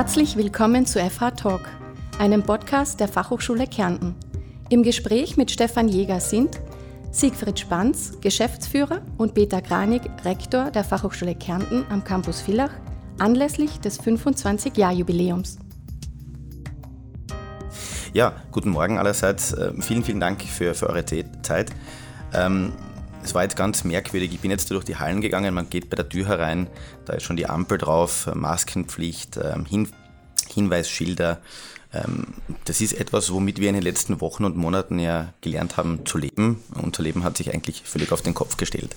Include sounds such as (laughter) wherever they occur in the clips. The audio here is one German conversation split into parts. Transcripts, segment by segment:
Herzlich willkommen zu FH Talk, einem Podcast der Fachhochschule Kärnten. Im Gespräch mit Stefan Jäger sind Siegfried Spanz, Geschäftsführer, und Peter Granig, Rektor der Fachhochschule Kärnten am Campus Villach, anlässlich des 25-Jahr-Jubiläums. Ja, guten Morgen allerseits. Äh, vielen, vielen Dank für, für eure Zeit. Ähm, es war jetzt ganz merkwürdig. Ich bin jetzt durch die Hallen gegangen, man geht bei der Tür herein, da ist schon die Ampel drauf, Maskenpflicht, ähm, Hin Hinweisschilder. Ähm, das ist etwas, womit wir in den letzten Wochen und Monaten ja gelernt haben zu leben. Unser Leben hat sich eigentlich völlig auf den Kopf gestellt.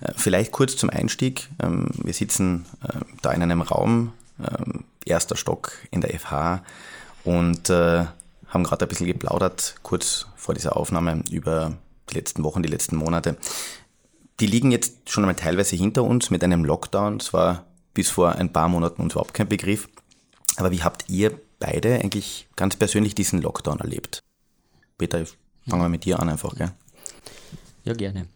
Äh, vielleicht kurz zum Einstieg. Ähm, wir sitzen äh, da in einem Raum, erster Stock in der FH und äh, haben gerade ein bisschen geplaudert, kurz vor dieser Aufnahme über die letzten Wochen, die letzten Monate. Die liegen jetzt schon einmal teilweise hinter uns mit einem Lockdown. Das war bis vor ein paar Monaten uns überhaupt kein Begriff. Aber wie habt ihr beide eigentlich ganz persönlich diesen Lockdown erlebt? Peter, fangen wir mit dir an einfach, gell? Ja, gerne.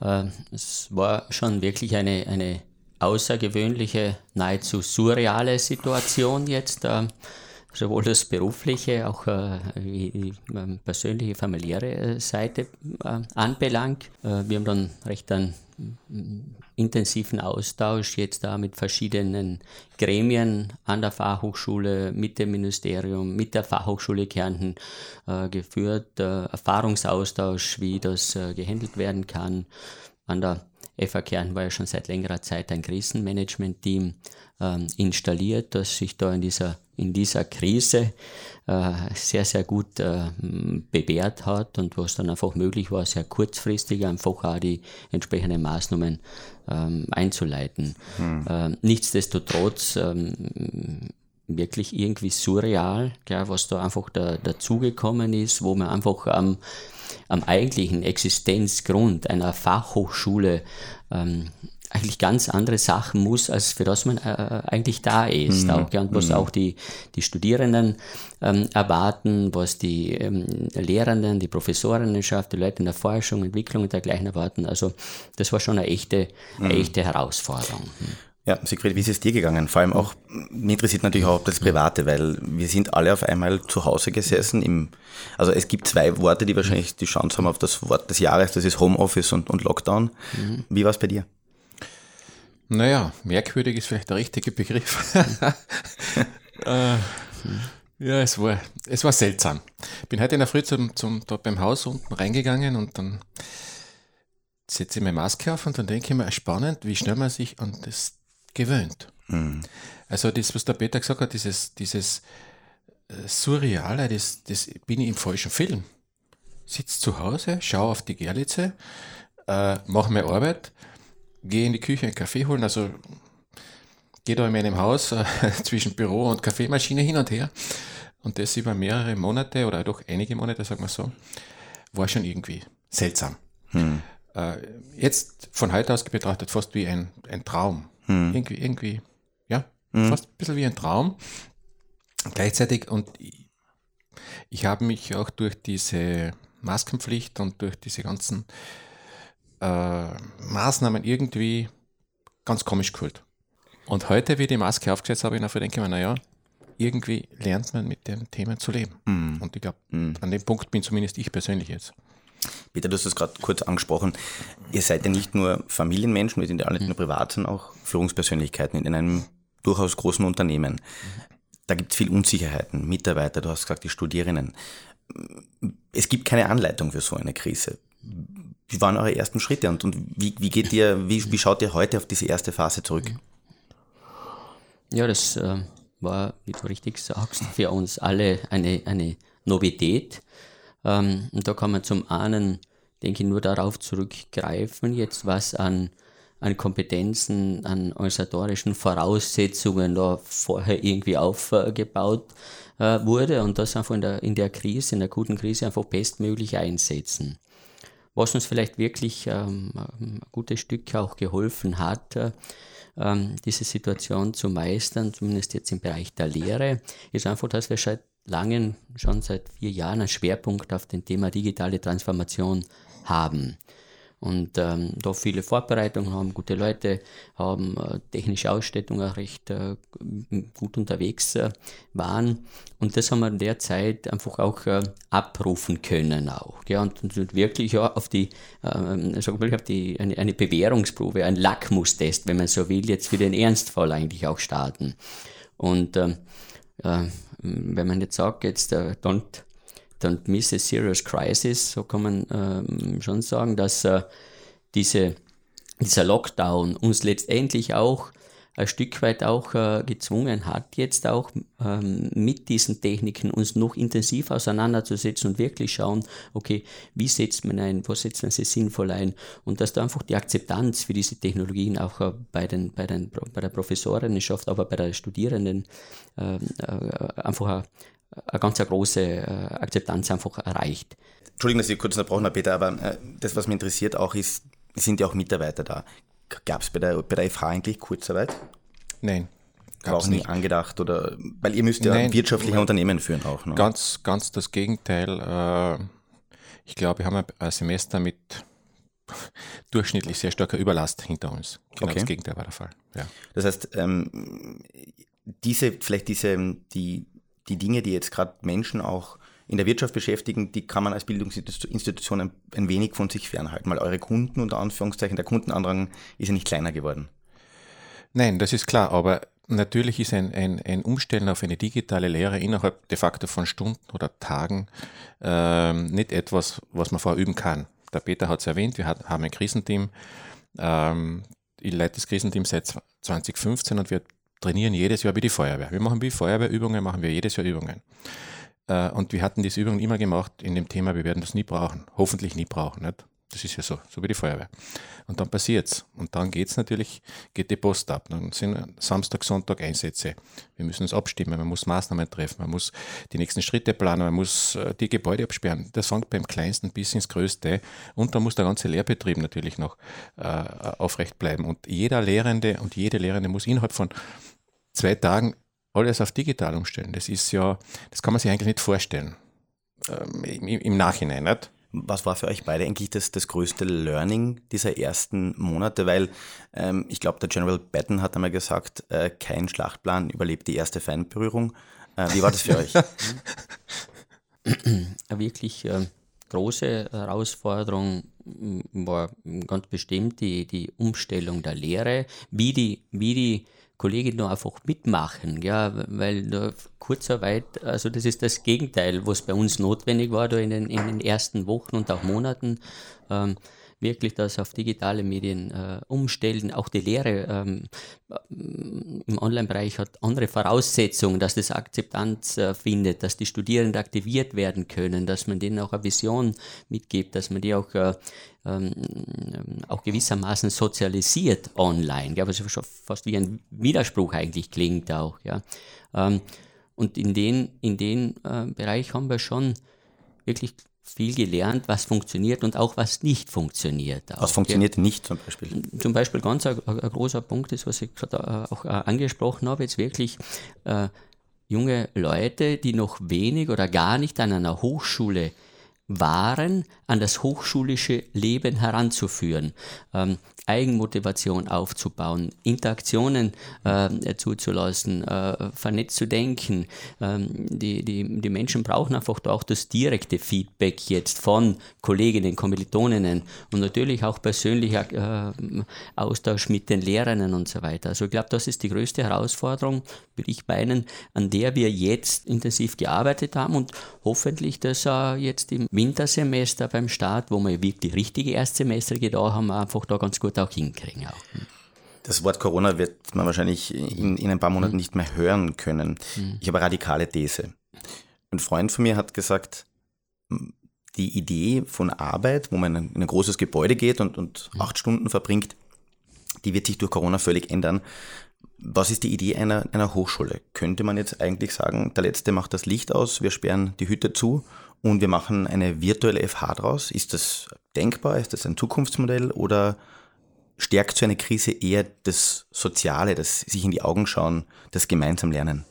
Äh, es war schon wirklich eine, eine außergewöhnliche, nahezu surreale Situation jetzt. Sowohl das berufliche, auch äh, die persönliche, familiäre äh, Seite äh, anbelangt. Äh, wir haben dann recht einen intensiven Austausch jetzt da mit verschiedenen Gremien an der Fachhochschule, mit dem Ministerium, mit der Fachhochschule Kärnten äh, geführt, äh, Erfahrungsaustausch, wie das gehandelt werden kann. An der FA Kärnten war ja schon seit längerer Zeit ein Krisenmanagement-Team ähm, installiert, das sich da in dieser, in dieser Krise äh, sehr, sehr gut äh, bewährt hat und was dann einfach möglich war, sehr kurzfristig einfach auch die entsprechenden Maßnahmen ähm, einzuleiten. Hm. Ähm, nichtsdestotrotz ähm, wirklich irgendwie surreal, was da einfach da, dazugekommen ist, wo man einfach am, am eigentlichen Existenzgrund einer Fachhochschule ähm, eigentlich ganz andere Sachen muss, als für das man äh, eigentlich da ist. Mhm. Auch, ja, und was mhm. auch die, die Studierenden ähm, erwarten, was die ähm, Lehrenden, die Professorinnenschaft, die Leute in der Forschung, Entwicklung und dergleichen erwarten. Also das war schon eine echte, eine mhm. echte Herausforderung. Mhm. Ja, Siegfried, wie ist es dir gegangen? Vor allem auch, mich interessiert natürlich auch das Private, weil wir sind alle auf einmal zu Hause gesessen. Im, also es gibt zwei Worte, die wahrscheinlich die Chance haben auf das Wort des Jahres, das ist Homeoffice und, und Lockdown. Mhm. Wie war es bei dir? Naja, merkwürdig ist vielleicht der richtige Begriff. (laughs) äh, ja, es war, es war seltsam. Ich bin heute in der Früh zum, zum, dort beim Haus unten reingegangen und dann setze ich meine Maske auf und dann denke ich mir, spannend, wie schnell man sich an das gewöhnt. Mhm. Also das, was der Peter gesagt hat, dieses, dieses äh, Surreale, das, das bin ich im falschen Film. Sitze zu Hause, schaue auf die Gerlitze, äh, mache meine Arbeit, gehe in die Küche einen Kaffee holen, also gehe da in meinem Haus (laughs) äh, zwischen Büro und Kaffeemaschine hin und her. Und das über mehrere Monate oder doch einige Monate, sagen wir so, war schon irgendwie seltsam. Hm. Äh, jetzt von heute aus betrachtet fast wie ein, ein Traum. Hm. Irgendwie, irgendwie, ja, hm. fast ein bisschen wie ein Traum. Gleichzeitig, und ich, ich habe mich auch durch diese Maskenpflicht und durch diese ganzen äh, Maßnahmen irgendwie ganz komisch gefühlt. Und heute, wie ich die Maske aufgesetzt habe, ich dafür denke mir, naja, irgendwie lernt man mit dem Thema zu leben. Mm. Und ich glaube, mm. an dem Punkt bin zumindest ich persönlich jetzt. Peter, du hast es gerade kurz angesprochen. Ihr seid ja nicht nur Familienmenschen, wir sind ja alle nicht nur privat, sondern auch Führungspersönlichkeiten in einem durchaus großen Unternehmen. Da gibt es viel Unsicherheiten, Mitarbeiter, du hast gesagt, die Studierenden. Es gibt keine Anleitung für so eine Krise. Wie waren eure ersten Schritte und, und wie, wie geht ihr, wie, wie schaut ihr heute auf diese erste Phase zurück? Ja, das äh, war, wie du richtig sagst, für uns alle eine, eine Novität. Ähm, und da kann man zum einen, denke ich, nur darauf zurückgreifen, jetzt was an, an Kompetenzen, an organisatorischen Voraussetzungen da vorher irgendwie aufgebaut äh, wurde und das einfach in der, in der Krise, in der guten Krise einfach bestmöglich einsetzen. Was uns vielleicht wirklich ähm, ein gutes Stück auch geholfen hat, äh, ähm, diese Situation zu meistern, zumindest jetzt im Bereich der Lehre, ist einfach, dass wir seit langen, schon seit vier Jahren einen Schwerpunkt auf dem Thema digitale Transformation haben. Und ähm, da viele Vorbereitungen haben, gute Leute haben, äh, technische Ausstattung auch recht äh, gut unterwegs äh, waren. Und das haben wir in der Zeit einfach auch äh, abrufen können auch. Ja, und, und wirklich ja, auf die, äh, sag mal, auf die eine, eine Bewährungsprobe, ein Lackmustest, wenn man so will, jetzt für den Ernstfall eigentlich auch starten. Und ähm, äh, wenn man jetzt sagt, jetzt äh, don't dann miss a serious crisis, so kann man ähm, schon sagen, dass äh, diese, dieser Lockdown uns letztendlich auch ein Stück weit auch äh, gezwungen hat, jetzt auch ähm, mit diesen Techniken uns noch intensiv auseinanderzusetzen und wirklich schauen, okay, wie setzt man ein, wo setzt man sie sinnvoll ein? Und dass da einfach die Akzeptanz für diese Technologien auch äh, bei, den, bei, den, bei der Professorenschaft, aber bei der Studierenden ähm, äh, einfach eine ganz große äh, Akzeptanz einfach erreicht. Entschuldigung, dass ich kurz unterbrochen habe, Peter, aber äh, das, was mich interessiert auch ist, sind ja auch Mitarbeiter da. Gab es bei der, bei der FH eigentlich Kurzarbeit? Nein. War auch nie angedacht oder, weil ihr müsst ja Nein, wirtschaftliche Unternehmen führen auch. Ne? Ganz, ganz das Gegenteil. Äh, ich glaube, wir haben ein Semester mit (laughs) durchschnittlich sehr starker Überlast hinter uns. Genau okay. das Gegenteil war der Fall. Ja. Das heißt, ähm, diese, vielleicht diese, die die Dinge, die jetzt gerade Menschen auch in der Wirtschaft beschäftigen, die kann man als Bildungsinstitution ein, ein, wenig von sich fernhalten, weil eure Kunden unter Anführungszeichen, der Kundenandrang ist ja nicht kleiner geworden. Nein, das ist klar, aber natürlich ist ein, ein, ein Umstellen auf eine digitale Lehre innerhalb de facto von Stunden oder Tagen ähm, nicht etwas, was man vorher üben kann. Der Peter hat es erwähnt, wir haben ein Krisenteam. Ähm, ich leite das Krisenteam seit 2015 und wir trainieren jedes Jahr wie die Feuerwehr. Wir machen wie Feuerwehrübungen, machen wir jedes Jahr Übungen. Äh, und wir hatten diese Übungen immer gemacht in dem Thema, wir werden das nie brauchen. Hoffentlich nie brauchen. Nicht? Das ist ja so, so wie die Feuerwehr. Und dann passiert's. Und dann geht's natürlich, geht die Post ab. Dann sind Samstag, Sonntag Einsätze. Wir müssen uns abstimmen, man muss Maßnahmen treffen, man muss die nächsten Schritte planen, man muss äh, die Gebäude absperren. Das fängt beim Kleinsten bis ins Größte. Und dann muss der ganze Lehrbetrieb natürlich noch äh, aufrecht bleiben. Und jeder Lehrende und jede Lehrende muss innerhalb von zwei Tagen alles auf digital umstellen. Das ist ja, das kann man sich eigentlich nicht vorstellen. Ähm, im, im, Nachhinein nicht. Was war für euch beide eigentlich das, das größte Learning dieser ersten Monate? Weil ähm, ich glaube, der General Batten hat einmal gesagt, äh, kein Schlachtplan überlebt die erste Feindberührung. Äh, wie war das für euch? (laughs) Eine wirklich äh, große Herausforderung war ganz bestimmt die, die Umstellung der Lehre, wie die, wie die Kolleginnen einfach mitmachen, ja, weil Kurzarbeit, also das ist das Gegenteil, was bei uns notwendig war, da in den, in den ersten Wochen und auch Monaten. Ähm, wirklich das auf digitale Medien äh, umstellen. Auch die Lehre ähm, im Online-Bereich hat andere Voraussetzungen, dass das Akzeptanz äh, findet, dass die Studierenden aktiviert werden können, dass man denen auch eine Vision mitgibt, dass man die auch, äh, ähm, auch gewissermaßen sozialisiert online. Ja, was fast wie ein Widerspruch eigentlich klingt auch. Ja. Ähm, und in den, in den äh, Bereich haben wir schon wirklich viel gelernt, was funktioniert und auch was nicht funktioniert. Auch. Was funktioniert ja. nicht zum Beispiel? Zum Beispiel ganz ein, ein großer Punkt ist, was ich gerade äh, auch äh, angesprochen habe, jetzt wirklich äh, junge Leute, die noch wenig oder gar nicht an einer Hochschule waren, an das hochschulische Leben heranzuführen. Ähm, Eigenmotivation aufzubauen, Interaktionen äh, zuzulassen, äh, vernetzt zu denken. Ähm, die, die, die Menschen brauchen einfach auch das direkte Feedback jetzt von Kolleginnen, Kommilitoninnen und natürlich auch persönlicher äh, Austausch mit den Lehrerinnen und so weiter. Also ich glaube, das ist die größte Herausforderung, würde ich meinen, an der wir jetzt intensiv gearbeitet haben und hoffentlich das äh, jetzt im Wintersemester beim Start, wo wir wirklich richtige Erstsemester da haben, einfach da ganz gut auch hinkriegen. Auch. Das Wort Corona wird man wahrscheinlich in, in ein paar Monaten mhm. nicht mehr hören können. Mhm. Ich habe eine radikale These. Ein Freund von mir hat gesagt, die Idee von Arbeit, wo man in ein großes Gebäude geht und, und acht Stunden verbringt, die wird sich durch Corona völlig ändern. Was ist die Idee einer, einer Hochschule? Könnte man jetzt eigentlich sagen, der Letzte macht das Licht aus, wir sperren die Hütte zu und wir machen eine virtuelle FH draus? Ist das denkbar? Ist das ein Zukunftsmodell oder stärkt so eine Krise eher das Soziale, das sich in die Augen schauen, das gemeinsam Lernen?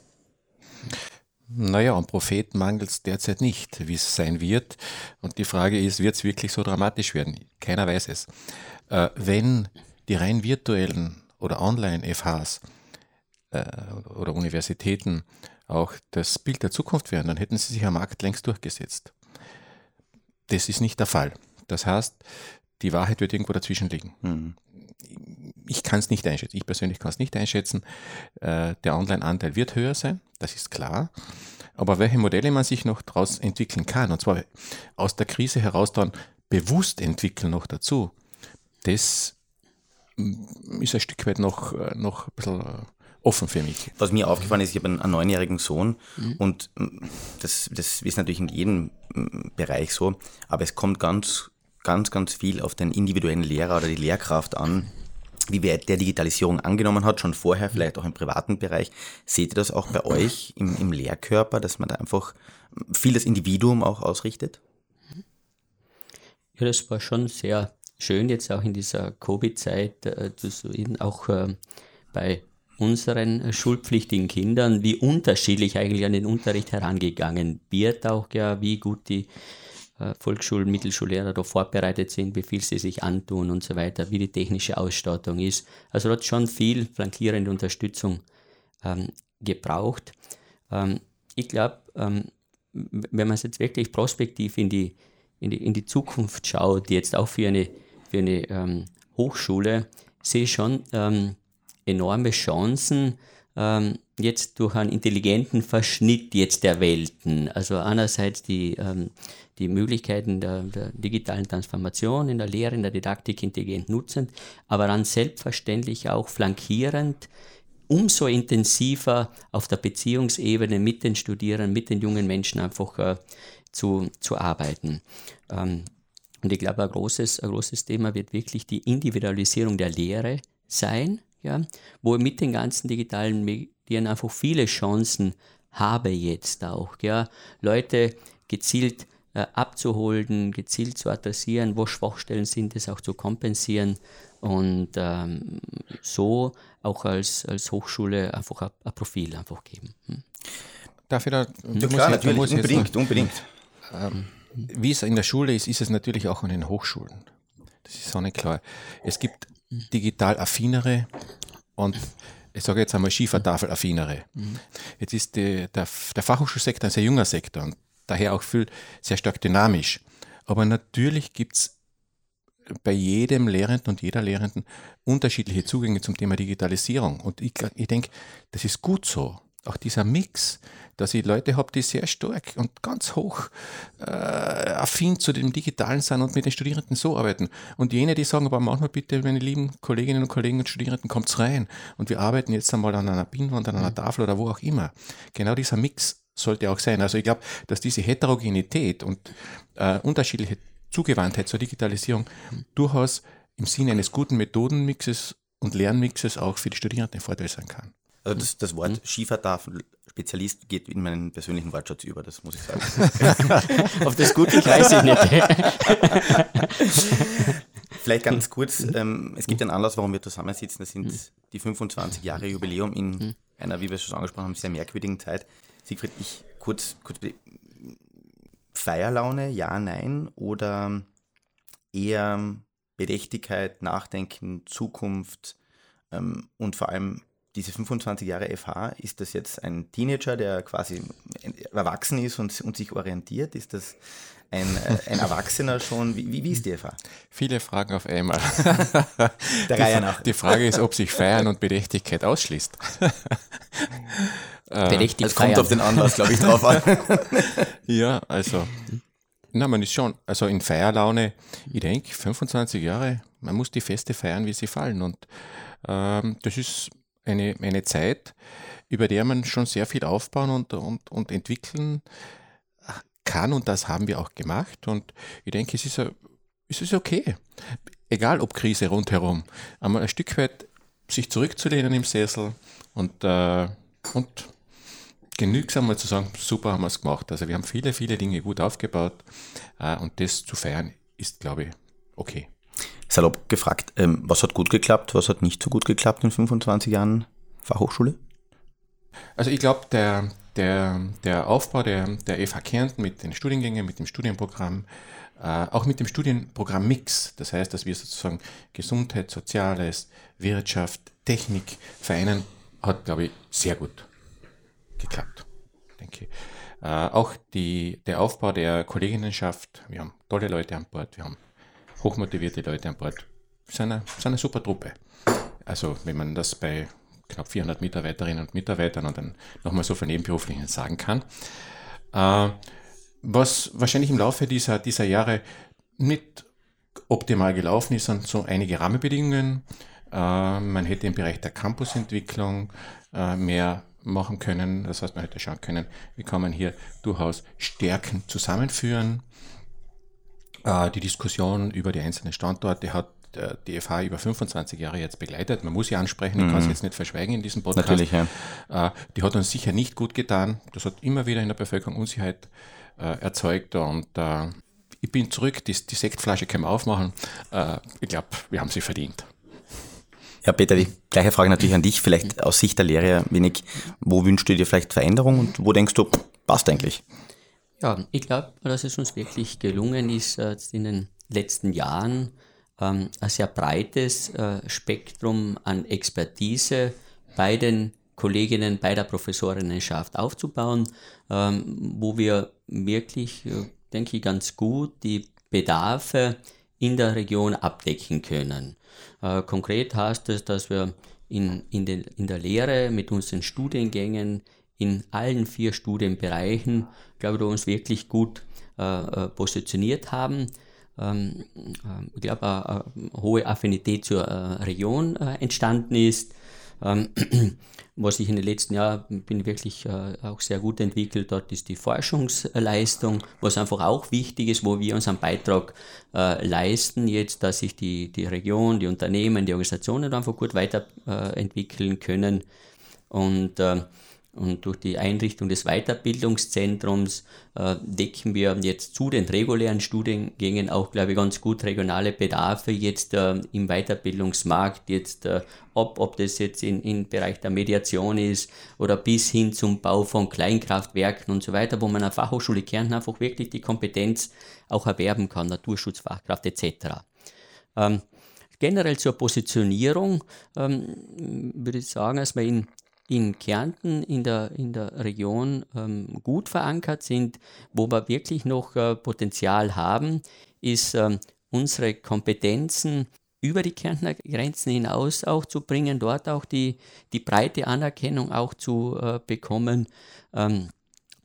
Naja, an Propheten mangelt es derzeit nicht, wie es sein wird. Und die Frage ist, wird es wirklich so dramatisch werden? Keiner weiß es. Äh, wenn die rein virtuellen oder Online-FHs äh, oder Universitäten auch das Bild der Zukunft wären, dann hätten sie sich am Markt längst durchgesetzt. Das ist nicht der Fall. Das heißt, die Wahrheit wird irgendwo dazwischen liegen. Mhm. Ich kann es nicht einschätzen. Ich persönlich kann es nicht einschätzen. Äh, der Online-Anteil wird höher sein, das ist klar. Aber welche Modelle man sich noch daraus entwickeln kann, und zwar aus der Krise heraus dann bewusst entwickeln noch dazu, das mm, ist ein Stück weit noch, äh, noch ein bisschen äh, offen für mich. Was mir aufgefallen ist, ich habe einen, einen neunjährigen Sohn mhm. und mm, das, das ist natürlich in jedem mm, Bereich so, aber es kommt ganz, ganz, ganz viel auf den individuellen Lehrer oder die Lehrkraft an, wie wer der Digitalisierung angenommen hat, schon vorher, vielleicht auch im privaten Bereich. Seht ihr das auch bei euch im, im Lehrkörper, dass man da einfach viel das Individuum auch ausrichtet? Ja, das war schon sehr schön, jetzt auch in dieser Covid-Zeit äh, zu sehen, auch äh, bei unseren schulpflichtigen Kindern, wie unterschiedlich eigentlich an den Unterricht herangegangen wird, auch ja, wie gut die äh, Volksschul-, Mittelschullehrer da vorbereitet sind, wie viel sie sich antun und so weiter, wie die technische Ausstattung ist. Also dort schon viel flankierende Unterstützung ähm, gebraucht. Ähm, ich glaube, ähm, wenn man es jetzt wirklich prospektiv in die, in, die, in die Zukunft schaut, jetzt auch für eine, für eine ähm, Hochschule, sehe ich schon ähm, enorme Chancen, ähm, jetzt durch einen intelligenten Verschnitt jetzt der Welten. Also einerseits die, ähm, die Möglichkeiten der, der, digitalen Transformation in der Lehre, in der Didaktik intelligent nutzend, aber dann selbstverständlich auch flankierend, umso intensiver auf der Beziehungsebene mit den Studierenden, mit den jungen Menschen einfach äh, zu, zu arbeiten. Ähm, und ich glaube, ein großes, ein großes Thema wird wirklich die Individualisierung der Lehre sein, ja, wo ich mit den ganzen digitalen Medien einfach viele Chancen habe jetzt auch, ja, Leute gezielt äh, abzuholen, gezielt zu adressieren, wo Schwachstellen sind, es auch zu kompensieren und ähm, so auch als, als Hochschule einfach ein, ein Profil einfach geben. Hm. Darf ich da? Ja, klar, natürlich, unbedingt, noch, unbedingt. Ähm, wie es in der Schule ist, ist es natürlich auch an den Hochschulen. Das ist so nicht klar. Es gibt digital affinere und ich sage jetzt einmal Schiefertafel-affinere. Mhm. Jetzt ist die, der, der Fachhochschulsektor ein sehr junger Sektor und daher auch viel sehr stark dynamisch. Aber natürlich gibt es bei jedem Lehrenden und jeder Lehrenden unterschiedliche Zugänge zum Thema Digitalisierung. Und ich, ich denke, das ist gut so auch dieser Mix, dass ich Leute habe, die sehr stark und ganz hoch äh, affin zu dem Digitalen sind und mit den Studierenden so arbeiten. Und jene, die sagen, aber manchmal bitte, meine lieben Kolleginnen und Kollegen und Studierenden, kommt's rein und wir arbeiten jetzt einmal an einer Pinnwand, an einer mhm. Tafel oder wo auch immer. Genau dieser Mix sollte auch sein. Also ich glaube, dass diese Heterogenität und äh, unterschiedliche Zugewandtheit zur Digitalisierung durchaus im Sinne eines guten Methodenmixes und Lernmixes auch für die Studierenden ein Vorteil sein kann. Also das, das Wort mhm. Schiefertafel-Spezialist geht in meinen persönlichen Wortschatz über, das muss ich sagen. (laughs) Auf das Gute weiß ich nicht. (laughs) Vielleicht ganz kurz, ähm, es gibt einen Anlass, warum wir zusammensitzen, das sind mhm. die 25 Jahre Jubiläum in mhm. einer, wie wir es schon angesprochen haben, sehr merkwürdigen Zeit. Siegfried, ich kurz, kurz Feierlaune, ja, nein, oder eher Bedächtigkeit, Nachdenken, Zukunft ähm, und vor allem diese 25 Jahre FH, ist das jetzt ein Teenager, der quasi erwachsen ist und, und sich orientiert? Ist das ein, äh, ein Erwachsener schon? Wie, wie, wie ist die FH? Viele Fragen auf einmal. (laughs) Der Reihe nach. Die Frage ist, ob sich Feiern und Bedächtigkeit ausschließt. (laughs) Bedächtig Es kommt auf den Anlass, glaube ich, drauf an. (laughs) ja, also na, man ist schon, also in Feierlaune, ich denke, 25 Jahre, man muss die Feste feiern, wie sie fallen. Und ähm, das ist eine, eine Zeit, über der man schon sehr viel aufbauen und, und, und entwickeln kann und das haben wir auch gemacht. Und ich denke, es ist, es ist okay, egal ob Krise rundherum, einmal ein Stück weit sich zurückzulehnen im Sessel und, äh, und genügsam mal zu sagen, super haben wir es gemacht. Also wir haben viele, viele Dinge gut aufgebaut äh, und das zu feiern ist, glaube ich, okay salopp gefragt, ähm, was hat gut geklappt, was hat nicht so gut geklappt in 25 Jahren Fachhochschule? Also ich glaube, der, der, der Aufbau der, der FH Kärnten mit den Studiengängen, mit dem Studienprogramm, äh, auch mit dem Studienprogramm Mix. Das heißt, dass wir sozusagen Gesundheit, Soziales, Wirtschaft, Technik vereinen, hat, glaube ich, sehr gut geklappt, denke ich. Äh, auch die, der Aufbau der Kolleginnenschaft, wir haben tolle Leute an Bord, wir haben hochmotivierte Leute an Bord, eine, sind eine super Truppe. Also wenn man das bei knapp 400 Mitarbeiterinnen und Mitarbeitern und dann nochmal so von Nebenberuflichen sagen kann. Äh, was wahrscheinlich im Laufe dieser, dieser Jahre nicht optimal gelaufen ist, sind so einige Rahmenbedingungen. Äh, man hätte im Bereich der Campusentwicklung äh, mehr machen können. Das heißt, man hätte schauen können, wie kann man hier durchaus Stärken zusammenführen. Äh, die Diskussion über die einzelnen Standorte hat äh, die FH über 25 Jahre jetzt begleitet. Man muss sie ansprechen, ich kann sie mhm. jetzt nicht verschweigen in diesem Podcast. Natürlich, ja. Äh, die hat uns sicher nicht gut getan. Das hat immer wieder in der Bevölkerung Unsicherheit erzeugt und ich bin zurück, die, die Sektflasche können wir aufmachen. ich glaube, wir haben sie verdient. Ja, Peter, die gleiche Frage natürlich an dich, vielleicht aus Sicht der Lehre ein wenig, wo wünschst du dir vielleicht Veränderung und wo denkst du, passt eigentlich? Ja, ich glaube, dass es uns wirklich gelungen ist, in den letzten Jahren ähm, ein sehr breites äh, Spektrum an Expertise bei den Kolleginnen, bei der Professorinnenschaft aufzubauen, ähm, wo wir wirklich, äh, denke ich, ganz gut die Bedarfe in der Region abdecken können. Äh, konkret heißt es, dass wir in, in, den, in der Lehre mit unseren Studiengängen in allen vier Studienbereichen, glaube ich, uns wirklich gut äh, äh positioniert haben ähm, äh, ich glaube, eine, eine, hohe Affinität zur äh, Region äh, entstanden ist. Ähm, (clears throat) was ich in den letzten Jahren bin wirklich äh, auch sehr gut entwickelt, dort ist die Forschungsleistung, was einfach auch wichtig ist, wo wir unseren Beitrag äh, leisten, jetzt, dass sich die, die Region, die Unternehmen, die Organisationen einfach gut weiterentwickeln können. Und äh, und durch die Einrichtung des Weiterbildungszentrums äh, decken wir jetzt zu den regulären Studiengängen auch, glaube ich, ganz gut regionale Bedarfe jetzt äh, im Weiterbildungsmarkt, jetzt äh, ob, ob das jetzt in, im Bereich der Mediation ist oder bis hin zum Bau von Kleinkraftwerken und so weiter, wo man an Fachhochschule Kärnten einfach wirklich die Kompetenz auch erwerben kann, Naturschutzfachkraft etc. Ähm, generell zur Positionierung ähm, würde ich sagen, dass wir in in Kärnten, in der, in der Region ähm, gut verankert sind. Wo wir wirklich noch äh, Potenzial haben, ist ähm, unsere Kompetenzen über die Kärntner Grenzen hinaus auch zu bringen, dort auch die, die breite Anerkennung auch zu äh, bekommen. Ähm,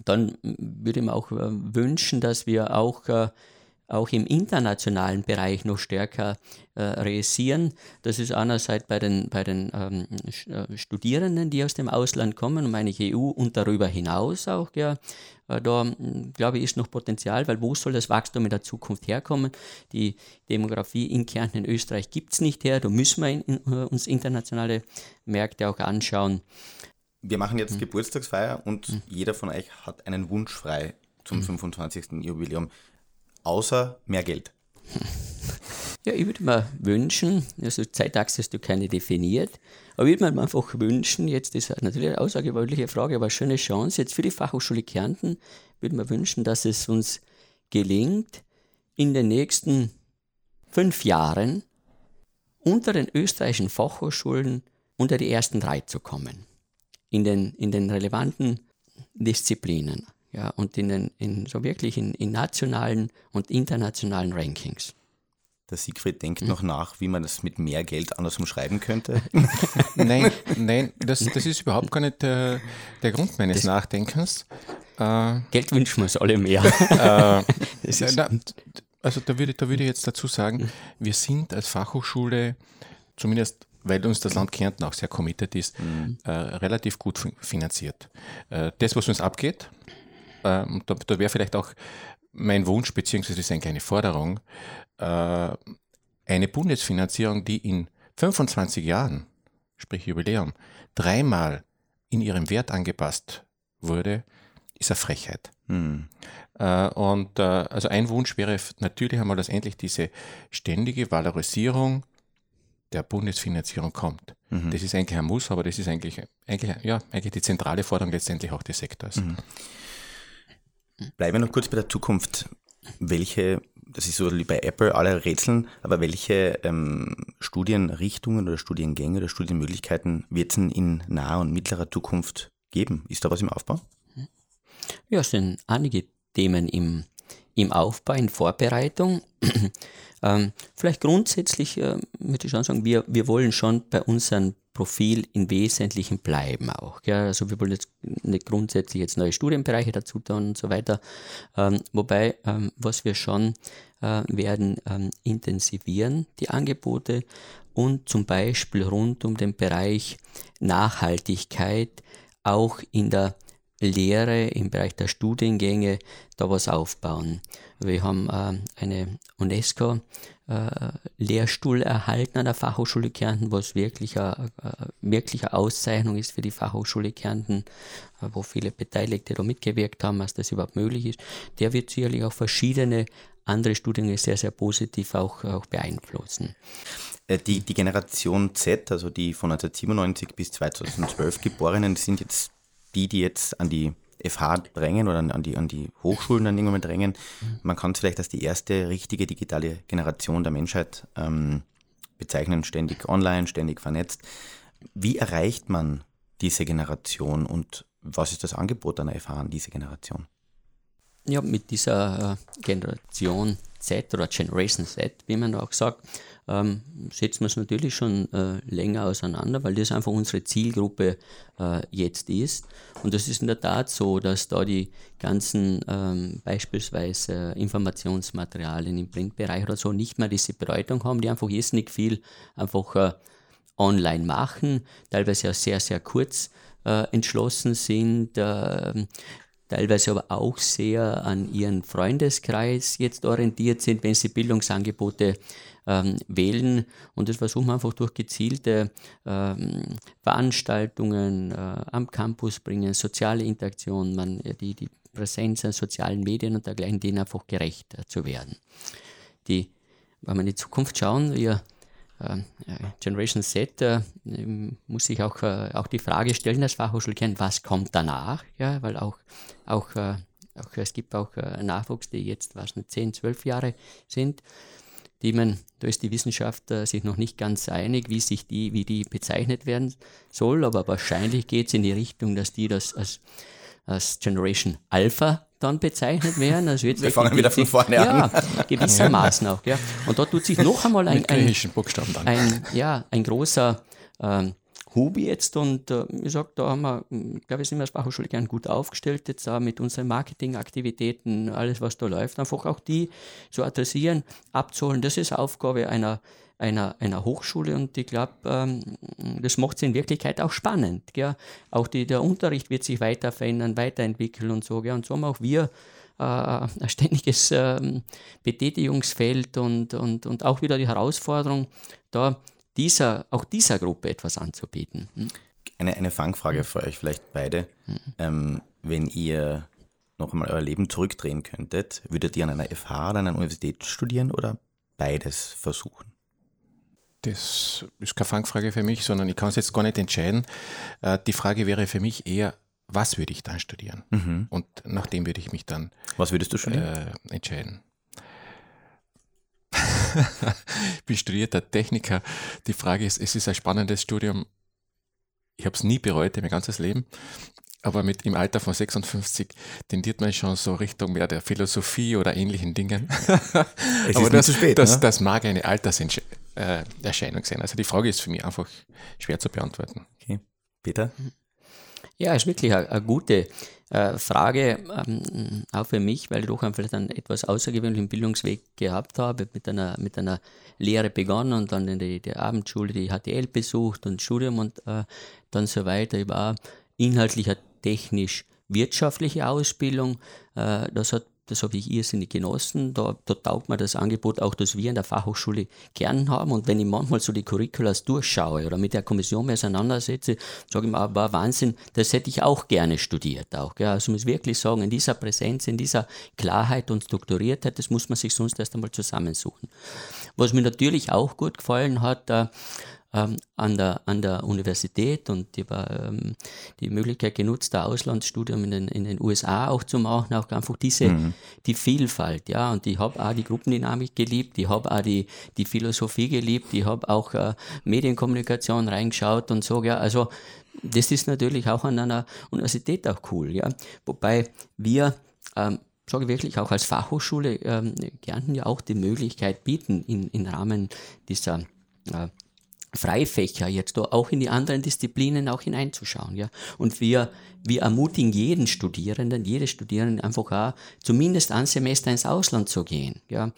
dann würde ich mir auch äh, wünschen, dass wir auch äh, auch im internationalen Bereich noch stärker äh, realisieren. Das ist einerseits bei den, bei den ähm, äh, Studierenden, die aus dem Ausland kommen, meine ich EU und darüber hinaus auch. Ja, äh, da glaube ich, ist noch Potenzial, weil wo soll das Wachstum in der Zukunft herkommen? Die Demografie in Kärnten in Österreich gibt es nicht her, da müssen wir in, in, äh, uns internationale Märkte auch anschauen. Wir machen jetzt hm. Geburtstagsfeier und hm. jeder von euch hat einen Wunsch frei zum hm. 25. Jubiläum außer mehr Geld? (laughs) Ja, ich würde mir wünschen, also Zeitachse hast du keine definiert, aber ich würde mir einfach wünschen, jetzt ist natürlich eine außergewöhnliche Frage, aber eine schöne Chance, jetzt für die Fachhochschule Kärnten würde mir wünschen, dass es uns gelingt, in den nächsten fünf Jahren unter den österreichischen Fachhochschulen unter die ersten drei zu kommen. In den, in den relevanten Disziplinen ja, und in, den, in so wirklich in, in nationalen und internationalen Rankings. Der Siegfried denkt mhm. noch nach, wie man das mit mehr Geld anders umschreiben könnte. (laughs) nein, nein, das, das ist überhaupt gar nicht der, der Grund meines das Nachdenkens. Äh, Geld wünschen wir uns alle mehr. Äh, (laughs) na, also da würde, da würde ich jetzt dazu sagen, wir sind als Fachhochschule, zumindest weil uns das Land Kärnten auch sehr committed ist, mhm. äh, relativ gut finanziert. Äh, das, was uns abgeht, ähm, da, da wäre vielleicht auch mein Wunsch, beziehungsweise ist eine kleine Forderung, äh, eine Bundesfinanzierung, die in 25 Jahren, sprich Jubiläum, dreimal in ihrem Wert angepasst wurde, ist eine Frechheit. Hm. Äh, und äh, also ein Wunsch wäre natürlich einmal, dass endlich diese ständige Valorisierung der Bundesfinanzierung kommt. Mhm. Das ist eigentlich ein Muss, aber das ist eigentlich, eigentlich, ja, eigentlich die zentrale Forderung letztendlich auch des Sektors. Mhm. Bleiben wir noch kurz bei der Zukunft. Welche, das ist so wie bei Apple, alle Rätseln, aber welche ähm, Studienrichtungen oder Studiengänge oder Studienmöglichkeiten wird es in naher und mittlerer Zukunft geben? Ist da was im Aufbau? Ja, es sind einige Themen im, im Aufbau, in Vorbereitung. (clears throat) ähm, vielleicht grundsätzlich äh, würde ich schon sagen, wir, wir wollen schon bei unserem Profil im Wesentlichen bleiben auch. Ja? Also wir wollen jetzt nicht grundsätzlich jetzt neue Studienbereiche dazu tun und so weiter. Ähm, wobei, ähm, was wir schon äh, werden ähm, intensivieren, die Angebote und zum Beispiel rund um den Bereich Nachhaltigkeit auch in der Lehre im Bereich der Studiengänge da was aufbauen. Wir haben äh, eine UNESCO Lehrstuhl erhalten an der Fachhochschule Kärnten, was wirklich eine, wirklich eine Auszeichnung ist für die Fachhochschule Kärnten, äh, wo viele Beteiligte da mitgewirkt haben, dass das überhaupt möglich ist. Der wird sicherlich auch verschiedene andere Studiengänge sehr, sehr positiv auch, auch beeinflussen. Äh, die, die Generation Z, also die von 1997 bis 2012 Geborenen, sind jetzt die, die jetzt an die FH drängen oder an die, an die Hochschulen dann irgendwann drängen. Mhm. Man kann es vielleicht als die erste richtige digitale Generation der Menschheit ähm, bezeichnen, ständig online, ständig vernetzt. Wie erreicht man diese Generation und was ist das Angebot einer FH an diese Generation? Ja, mit dieser äh, Generation Z oder Generation Z, wie man auch sagt, ähm, setzen wir es natürlich schon äh, länger auseinander, weil das einfach unsere Zielgruppe äh, jetzt ist. Und das ist in der Tat so, dass da die ganzen ähm, beispielsweise Informationsmaterialien im Printbereich oder so nicht mehr diese Bedeutung haben, die einfach jetzt nicht viel einfach äh, online machen, teilweise ja sehr, sehr kurz äh, entschlossen sind, äh, teilweise aber auch sehr an ihren Freundeskreis jetzt orientiert sind, wenn sie Bildungsangebote ähm, wählen. Und das versuchen wir einfach durch gezielte ähm, Veranstaltungen äh, am Campus bringen, soziale Interaktion, man, die, die Präsenz an sozialen Medien und dergleichen, denen einfach gerecht äh, zu werden. Die, wenn wir in die Zukunft schauen, wir äh, Generation Z äh, muss sich auch, äh, auch die Frage stellen, das Fachhochschulkern, was kommt danach? Ja, weil auch, auch, äh, auch es gibt auch äh, Nachwuchs, die jetzt was nicht 10, 12 Jahre sind, die man, da ist die Wissenschaft äh, sich noch nicht ganz einig, wie sich die, wie die bezeichnet werden soll, aber wahrscheinlich geht es in die Richtung, dass die das als, als Generation Alpha dann bezeichnet werden. Also jetzt Wir fangen wieder von vorne ja, an. gewissermaßen auch. Ja. Und da tut sich noch einmal ein, ein, ein, ja, ein großer ähm, Hubi jetzt und äh, ich sage, da haben wir, ich glaube, wir sind als Fachhochschule gern gut aufgestellt jetzt da mit unseren Marketingaktivitäten, alles was da läuft, einfach auch die zu adressieren, abzuholen. Das ist Aufgabe einer einer, einer Hochschule und ich glaube, ähm, das macht es in Wirklichkeit auch spannend. Gell? Auch die, der Unterricht wird sich weiter verändern, weiterentwickeln und so. Gell? Und so haben auch wir äh, ein ständiges äh, Betätigungsfeld und, und, und auch wieder die Herausforderung, da dieser, auch dieser Gruppe etwas anzubieten. Hm? Eine, eine Fangfrage für euch vielleicht beide. Hm. Ähm, wenn ihr noch einmal euer Leben zurückdrehen könntet, würdet ihr an einer FH oder an einer Universität studieren oder beides versuchen? Das ist keine Fangfrage für mich, sondern ich kann es jetzt gar nicht entscheiden. Äh, die Frage wäre für mich eher, was würde ich dann studieren? Mhm. Und nach dem würde ich mich dann was würdest du studieren? Äh, entscheiden. ich (laughs) bin studierter Techniker. Die Frage ist, es ist ein spannendes Studium. Ich habe es nie bereut, mein ganzes Leben. Aber mit im Alter von 56 tendiert man schon so Richtung mehr der Philosophie oder ähnlichen Dingen. (laughs) Es Aber das, spät, das, ne? das, mag eine Alterserscheinung sein. Also die Frage ist für mich einfach schwer zu beantworten. Okay. Peter? Ja, ist wirklich eine, eine gute äh, Frage, ähm, auch für mich, weil ich doch vielleicht einen etwas außergewöhnlichen Bildungsweg gehabt habe, mit einer, mit einer Lehre begonnen und dann in die, die Abendschule, die HTL besucht und Studium und äh, dann so weiter. Ich war inhaltlicher technisch-wirtschaftliche Ausbildung. Äh, das hat das habe ich irrsinnig genossen. Da, da taugt mir das Angebot auch, das wir in der Fachhochschule gern haben. Und wenn ich manchmal so die Curriculas durchschaue oder mit der Kommission mehr auseinandersetze, sage ich mir, war Wahnsinn, das hätte ich auch gerne studiert. Auch, gell. Also muss wirklich sagen, in dieser Präsenz, in dieser Klarheit und Strukturiertheit, das muss man sich sonst erst einmal zusammensuchen. Was mir natürlich auch gut gefallen hat, äh, ähm, an, der, an der Universität und die, ähm, die Möglichkeit genutzt, ein Auslandsstudium in den, in den USA auch zu machen, auch einfach diese, mhm. die Vielfalt, ja, und ich habe auch die Gruppendynamik geliebt, ich habe auch die, die Philosophie geliebt, ich habe auch äh, Medienkommunikation reingeschaut und so, ja, also das ist natürlich auch an einer Universität auch cool, ja, wobei wir ähm, sage wirklich auch als Fachhochschule ähm, Kärnten ja auch die Möglichkeit bieten, in, im Rahmen dieser äh, Freifächer jetzt auch in die anderen Disziplinen auch hineinzuschauen. Ja. Und wir, wir ermutigen jeden Studierenden, jede Studierenden einfach auch, zumindest ein Semester ins Ausland zu gehen. Ja.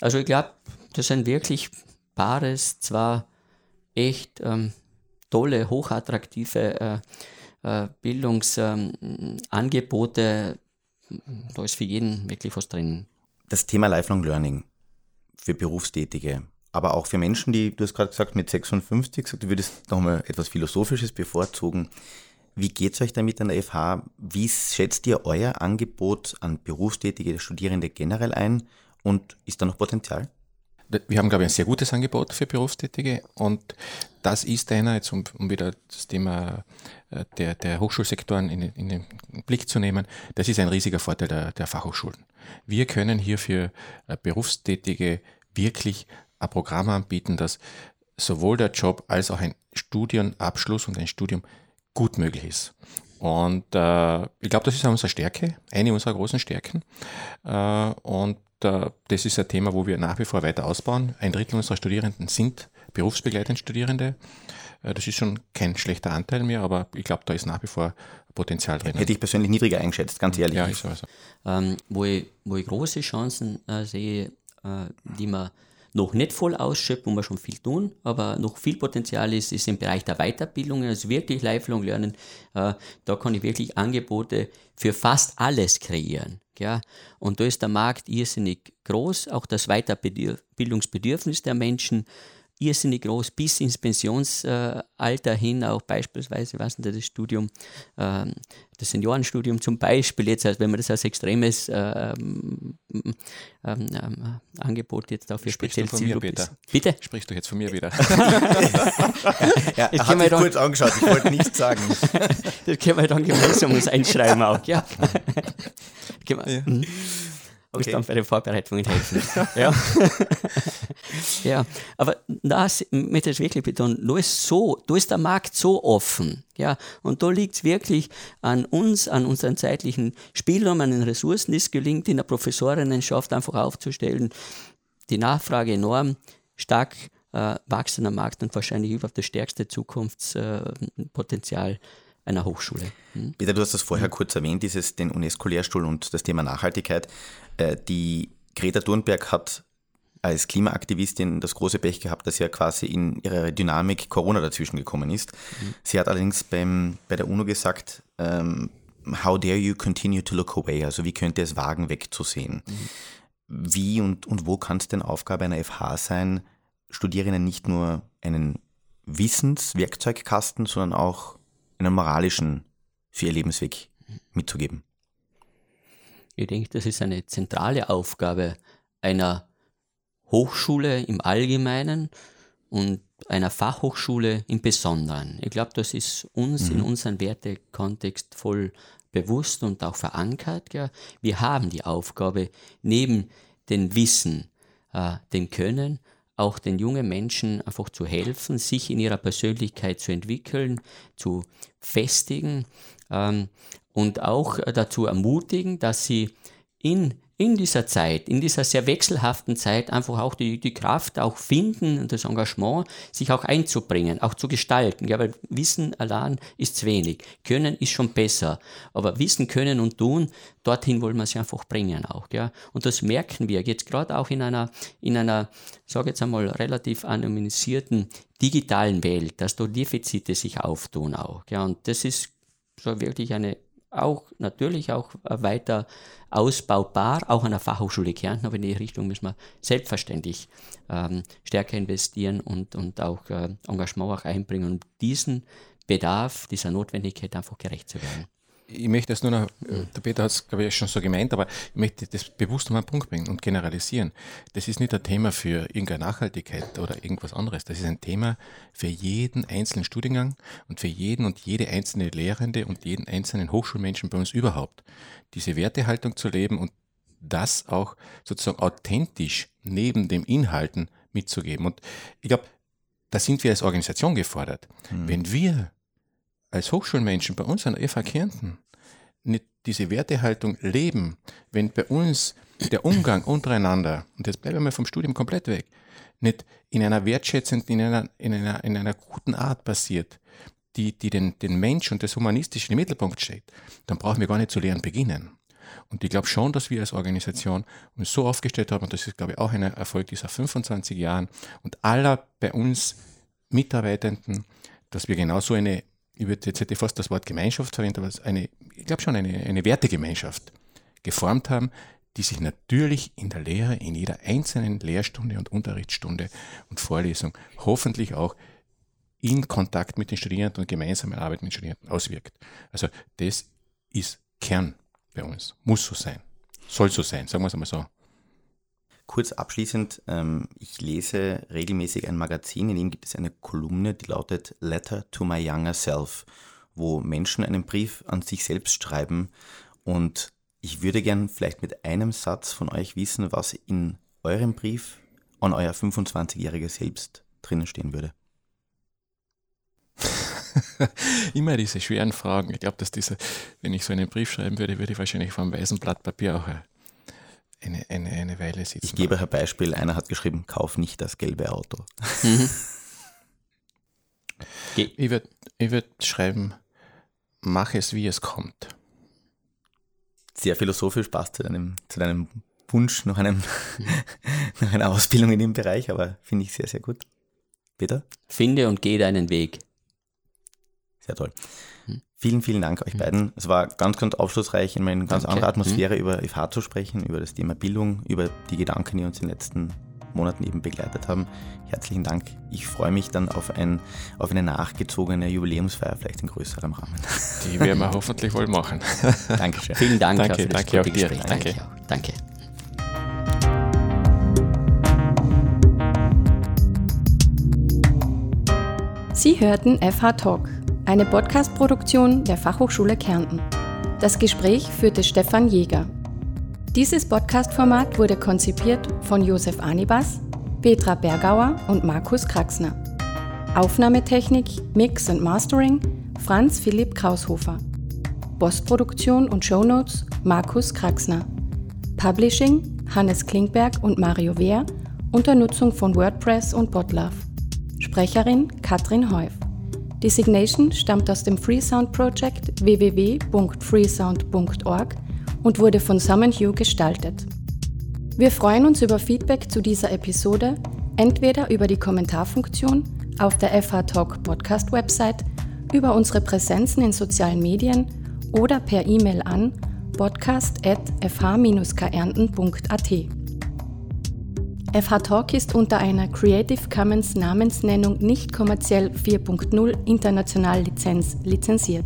Also ich glaube, das sind wirklich Paares, zwar echt ähm, tolle, hochattraktive äh, äh, Bildungsangebote. Ähm, da ist für jeden wirklich was drin. Das Thema Lifelong Learning für Berufstätige aber auch für Menschen, die, du hast gerade gesagt, mit 56, du würdest nochmal etwas Philosophisches bevorzugen. Wie geht es euch damit an der FH? Wie schätzt ihr euer Angebot an berufstätige Studierende generell ein und ist da noch Potenzial? Wir haben, glaube ich, ein sehr gutes Angebot für Berufstätige und das ist einer, jetzt um, um wieder das Thema äh, der, der Hochschulsektoren in, in, den Blick zu nehmen, das ist ein riesiger Vorteil der, der Fachhochschulen. Wir können hier für äh, Berufstätige wirklich ein Programm anbieten, das sowohl der Job als auch ein Studienabschluss und ein Studium gut möglich ist. Und äh, ich glaube, das ist unsere Stärke, eine unserer großen Stärken. Äh, und äh, das ist ein Thema, wo wir nach wie vor weiter ausbauen. Ein Drittel unserer Studierenden sind berufsbegleitende Studierende. Äh, das ist schon kein schlechter Anteil mehr, aber ich glaube, da ist nach wie vor Potenzial drin. Hätte ich persönlich niedriger eingeschätzt, ganz ehrlich. Ja, ist also. Ähm, wo, ich, wo ich große Chancen äh, sehe, äh, die man noch nicht voll ausschöpfen, wo wir schon viel tun, aber noch viel Potenzial ist, ist im Bereich der Weiterbildungen, also wirklich Lifelong Lernen. Äh, da kann ich wirklich Angebote für fast alles kreieren. Ja? Und da ist der Markt irrsinnig groß, auch das Weiterbildungsbedürfnis der Menschen irrsinnig groß bis ins Pensionsalter hin, auch beispielsweise, was denn das Studium, ähm, das Seniorenstudium zum Beispiel, jetzt, also wenn man das als extremes ähm, ähm, ähm, Angebot jetzt dafür speziell du von mir, Peter? Bitte? Sprichst du jetzt von mir wieder? (laughs) (laughs) ja, er hat mich kurz angeschaut, ich wollte nichts sagen. (laughs) das können wir dann gemeinsam uns einschreiben auch, ja. ja. Okay. muss dann bei den Vorbereitungen helfen. (laughs) ja. (laughs) ja, aber da möchte ich wirklich betonen, da ist so, da ist der Markt so offen. Ja, und da liegt es wirklich an uns, an unseren zeitlichen Spielraum, an den Ressourcen, die es gelingt, in der Professorinnenschaft einfach aufzustellen. Die Nachfrage enorm, stark äh, wachsender Markt und wahrscheinlich überhaupt das stärkste Zukunftspotenzial. Äh, einer Hochschule. Hm? Peter, du hast das vorher kurz erwähnt, dieses, den UNESCO-Lehrstuhl und das Thema Nachhaltigkeit. Äh, die Greta Thunberg hat als Klimaaktivistin das große Pech gehabt, dass ja quasi in ihrer Dynamik Corona dazwischen gekommen ist. Mhm. Sie hat allerdings beim, bei der UNO gesagt, ähm, how dare you continue to look away? Also wie könnt ihr es wagen, wegzusehen? Mhm. Wie und, und wo kann es denn Aufgabe einer FH sein, Studierenden nicht nur einen Wissenswerkzeugkasten, sondern auch einen moralischen für ihr Lebensweg mitzugeben? Ich denke, das ist eine zentrale Aufgabe einer Hochschule im Allgemeinen und einer Fachhochschule im Besonderen. Ich glaube, das ist uns mhm. in unserem Wertekontext voll bewusst und auch verankert. Ja. Wir haben die Aufgabe, neben dem Wissen, äh, dem Können, auch den jungen Menschen einfach zu helfen, sich in ihrer Persönlichkeit zu entwickeln, zu festigen ähm, und auch dazu ermutigen, dass sie in, in dieser Zeit, in dieser sehr wechselhaften Zeit einfach auch die, die Kraft auch finden und das Engagement, sich auch einzubringen, auch zu gestalten. Ja, weil Wissen allein ist zu wenig. Können ist schon besser. Aber Wissen, Können und Tun, dorthin wollen wir sie einfach bringen auch. Ja. Und das merken wir jetzt gerade auch in einer, in einer, sage jetzt einmal, relativ anonymisierten digitalen Welt, dass da Defizite sich auftun auch. Ja. Und das ist so wirklich eine auch natürlich auch weiter ausbaubar, auch an der Fachhochschule Kärnten, aber in die Richtung müssen wir selbstverständlich ähm, stärker investieren und, und auch äh, Engagement auch einbringen, um diesen Bedarf, dieser Notwendigkeit einfach gerecht zu werden ich möchte das nur noch, äh, der Peter hat es, glaube ich, schon so gemeint, aber ich möchte das bewusst um einen Punkt bringen und generalisieren. Das ist nicht ein Thema für irgendeine Nachhaltigkeit oder irgendwas anderes. Das ist ein Thema für jeden einzelnen Studiengang und für jeden und jede einzelne Lehrende und jeden einzelnen Hochschulmenschen bei uns überhaupt. Diese Wertehaltung zu leben und das auch sozusagen authentisch neben dem Inhalten mitzugeben. Und ich glaube, da sind wir als Organisation gefordert. Mhm. Wenn wir als Hochschulmenschen bei uns an der FH Kärnten nicht diese Wertehaltung leben, wenn bei uns der Umgang untereinander, und jetzt bleiben wir mal vom Studium komplett weg, nicht in einer wertschätzenden, in einer, in einer, in einer guten Art passiert, die, die den, den Mensch und das Humanistische im Mittelpunkt steht, dann brauchen wir gar nicht zu lehren beginnen. Und ich glaube schon, dass wir als Organisation uns so aufgestellt haben, und das ist, glaube ich, auch ein Erfolg dieser 25 Jahren und aller bei uns Mitarbeitenden, dass wir genau so eine ich würde jetzt hätte fast das Wort Gemeinschaft verwenden, aber eine, ich glaube schon eine, eine Wertegemeinschaft geformt haben, die sich natürlich in der Lehre, in jeder einzelnen Lehrstunde und Unterrichtsstunde und Vorlesung hoffentlich auch in Kontakt mit den Studierenden und gemeinsame Arbeit mit den Studierenden auswirkt. Also das ist Kern bei uns. Muss so sein. Soll so sein, sagen wir es einmal so. Kurz abschließend, ähm, ich lese regelmäßig ein Magazin, in dem gibt es eine Kolumne, die lautet Letter to my younger self, wo Menschen einen Brief an sich selbst schreiben und ich würde gern vielleicht mit einem Satz von euch wissen, was in eurem Brief an euer 25-jähriges Selbst drinnen stehen würde. (laughs) Immer diese schweren Fragen. Ich glaube, dass diese, wenn ich so einen Brief schreiben würde, würde ich wahrscheinlich vom weißen Blatt Papier auch eine, eine, eine Weile sitzen. Ich gebe ein Beispiel. Einer hat geschrieben, kauf nicht das gelbe Auto. (laughs) Mhm. ich würde ich würd schreiben, mach es, wie es kommt. Sehr philosophisch passt zu deinem, zu deinem Wunsch nach, einem, (laughs) nach einer Ausbildung in dem Bereich, aber finde ich sehr, sehr gut. Peter? Finde und geh deinen Weg. Sehr toll. Vielen, vielen Dank euch beiden. Es war ganz, ganz aufschlussreich, in einer ganz anderen Atmosphäre mhm. über FH zu sprechen, über das Thema Bildung, über die Gedanken, die uns in den letzten Monaten eben begleitet haben. Herzlichen Dank. Ich freue mich dann auf, ein, auf eine nachgezogene Jubiläumsfeier, vielleicht in größerem Rahmen. Die werden wir hoffentlich wohl machen. (laughs) Dankeschön. Vielen Dank. Danke, danke auch dir. Danke. danke. Sie hörten FH Talk eine Podcast-Produktion der Fachhochschule Kärnten. Das Gespräch führte Stefan Jäger. Dieses Podcast-Format wurde konzipiert von Josef Anibas, Petra Bergauer und Markus Kraxner. Aufnahmetechnik, Mix und Mastering Franz Philipp Kraushofer. Postproduktion und Shownotes Markus Kraxner. Publishing Hannes Klingberg und Mario Wehr unter Nutzung von WordPress und Botlove. Sprecherin Katrin Heuf. Designation stammt aus dem Freesound Project www.freesound.org und wurde von Summon Hugh gestaltet. Wir freuen uns über Feedback zu dieser Episode, entweder über die Kommentarfunktion auf der FH Talk Podcast Website, über unsere Präsenzen in sozialen Medien oder per E-Mail an podcast.fh-kärnten.at. FH Talk ist unter einer Creative Commons Namensnennung nicht kommerziell 4.0 international Lizenz lizenziert.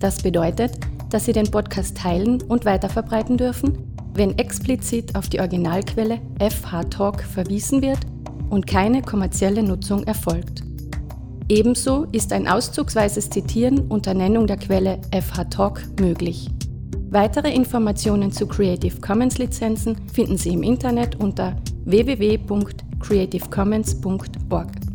Das bedeutet, dass Sie den Podcast teilen und weiterverbreiten dürfen, wenn explizit auf die Originalquelle FH Talk verwiesen wird und keine kommerzielle Nutzung erfolgt. Ebenso ist ein auszugsweises Zitieren unter Nennung der Quelle FH Talk möglich. Weitere Informationen zu Creative Commons Lizenzen finden Sie im Internet unter www.creativecommons.org.